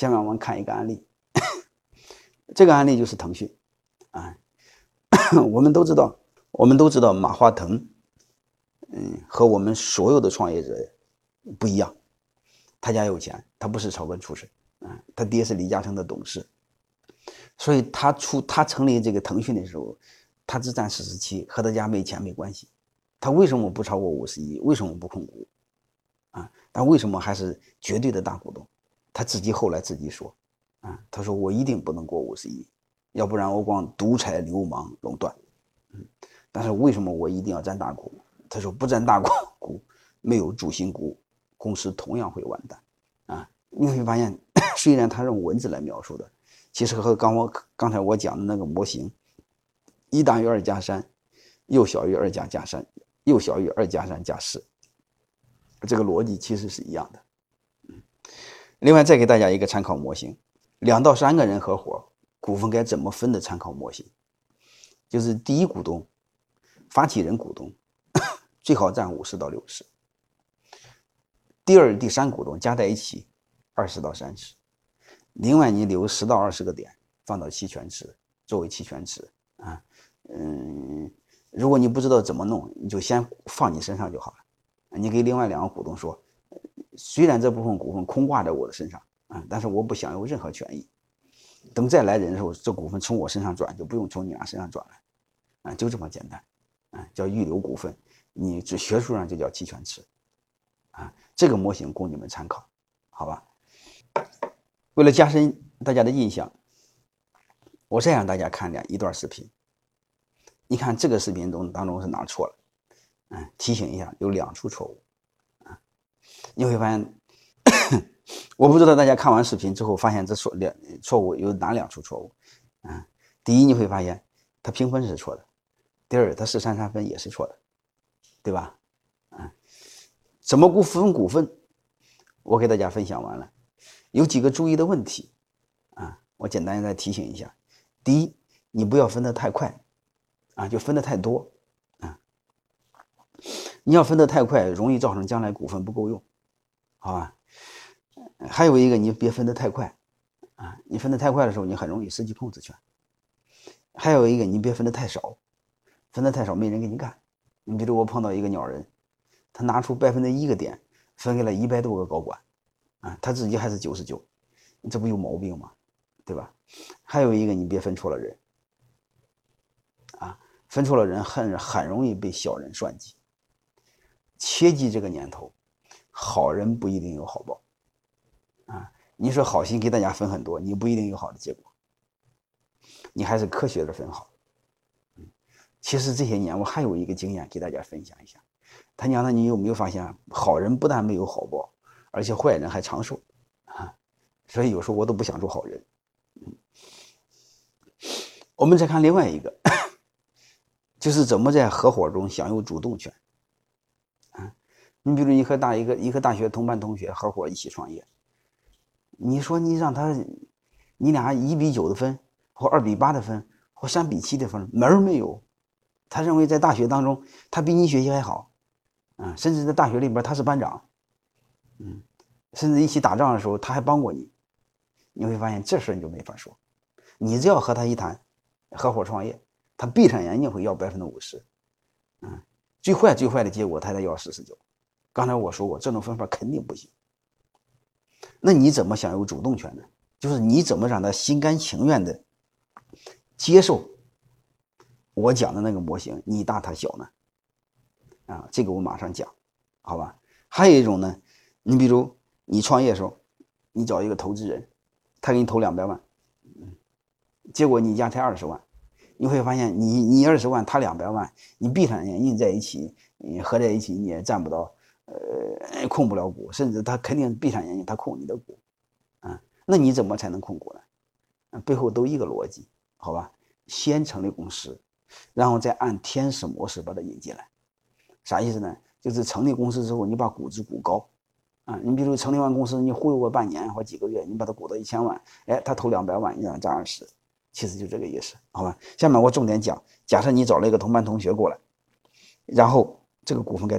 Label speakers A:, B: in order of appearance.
A: 下面我们看一个案例，这个案例就是腾讯啊。我们都知道，我们都知道马化腾，嗯，和我们所有的创业者不一样，他家有钱，他不是草根出身，啊，他爹是李嘉诚的董事，所以他出他成立这个腾讯的时候，他只占四十七，和他家没钱没关系。他为什么不超过五十亿？为什么不控股？啊，但为什么还是绝对的大股东？他自己后来自己说，啊，他说我一定不能过五十亿，要不然我光独裁、流氓、垄断。嗯，但是为什么我一定要占大股？他说不占大股，股没有主心骨，公司同样会完蛋。啊，你会发现，虽然他用文字来描述的，其实和刚我刚才我讲的那个模型，一大于二加三，又小于二加加三。又小于二加三加四，这个逻辑其实是一样的。另外再给大家一个参考模型：两到三个人合伙，股份该怎么分的参考模型，就是第一股东、发起人股东 最好占五十到六十，第二、第三股东加在一起二十到三十，另外你留十到二十个点放到期权池作为期权池啊，嗯。如果你不知道怎么弄，你就先放你身上就好了。你给另外两个股东说，虽然这部分股份空挂在我的身上啊，但是我不享有任何权益。等再来人的时候，这股份从我身上转，就不用从你俩身上转了，啊，就这么简单，啊，叫预留股份。你这学术上就叫期权池，啊，这个模型供你们参考，好吧？为了加深大家的印象，我再让大家看两一段视频。你看这个视频中当中是哪错了？嗯，提醒一下，有两处错误。你会发现，我不知道大家看完视频之后发现这错两错误有哪两处错误？啊，第一你会发现它评分是错的，第二它四三三分也是错的，对吧？啊，怎么估分股份？我给大家分享完了，有几个注意的问题啊，我简单再提醒一下。第一，你不要分得太快。啊，就分的太多，啊，你要分的太快，容易造成将来股份不够用，好吧？还有一个，你别分的太快，啊，你分的太快的时候，你很容易失去控制权。还有一个，你别分的太少，分的太少没人给你干。你比如我碰到一个鸟人，他拿出百分之一个点，分给了一百多个高管，啊，他自己还是九十九，这不有毛病吗？对吧？还有一个，你别分错了人啊。分错了人，很很容易被小人算计。切记这个年头，好人不一定有好报。啊，你说好心给大家分很多，你不一定有好的结果。你还是科学的分好。其实这些年我还有一个经验给大家分享一下。他娘的，你有没有发现，好人不但没有好报，而且坏人还长寿啊？所以有时候我都不想做好人。我们再看另外一个。就是怎么在合伙中享有主动权，你比如你和大一个一个大学同班同学合伙一起创业，你说你让他，你俩一比九的分，或二比八的分，或三比七的分，门儿没有。他认为在大学当中，他比你学习还好，啊，甚至在大学里边他是班长，嗯，甚至一起打仗的时候他还帮过你，你会发现这事你就没法说，你只要和他一谈，合伙创业。他闭上眼睛会要百分之五十，嗯，最坏最坏的结果他得要四十九。刚才我说过，这种分法肯定不行。那你怎么享有主动权呢？就是你怎么让他心甘情愿的接受我讲的那个模型，你大他小呢？啊，这个我马上讲，好吧？还有一种呢，你比如你创业的时候，你找一个投资人，他给你投两百万，嗯，结果你家才二十万。你会发现，你你二十万，他两百万，你闭上眼睛在一起，你合在一起，你也占不到，呃，控不了股，甚至他肯定闭上眼睛，他控你的股，啊，那你怎么才能控股呢？背后都一个逻辑，好吧？先成立公司，然后再按天使模式把它引进来，啥意思呢？就是成立公司之后，你把股值股高，啊，你比如成立完公司，你忽悠个半年或几个月，你把它股到一千万，哎，他投两百万，你让他占二十。其实就这个意思，好吧？下面我重点讲，假设你找了一个同班同学过来，然后这个股份该。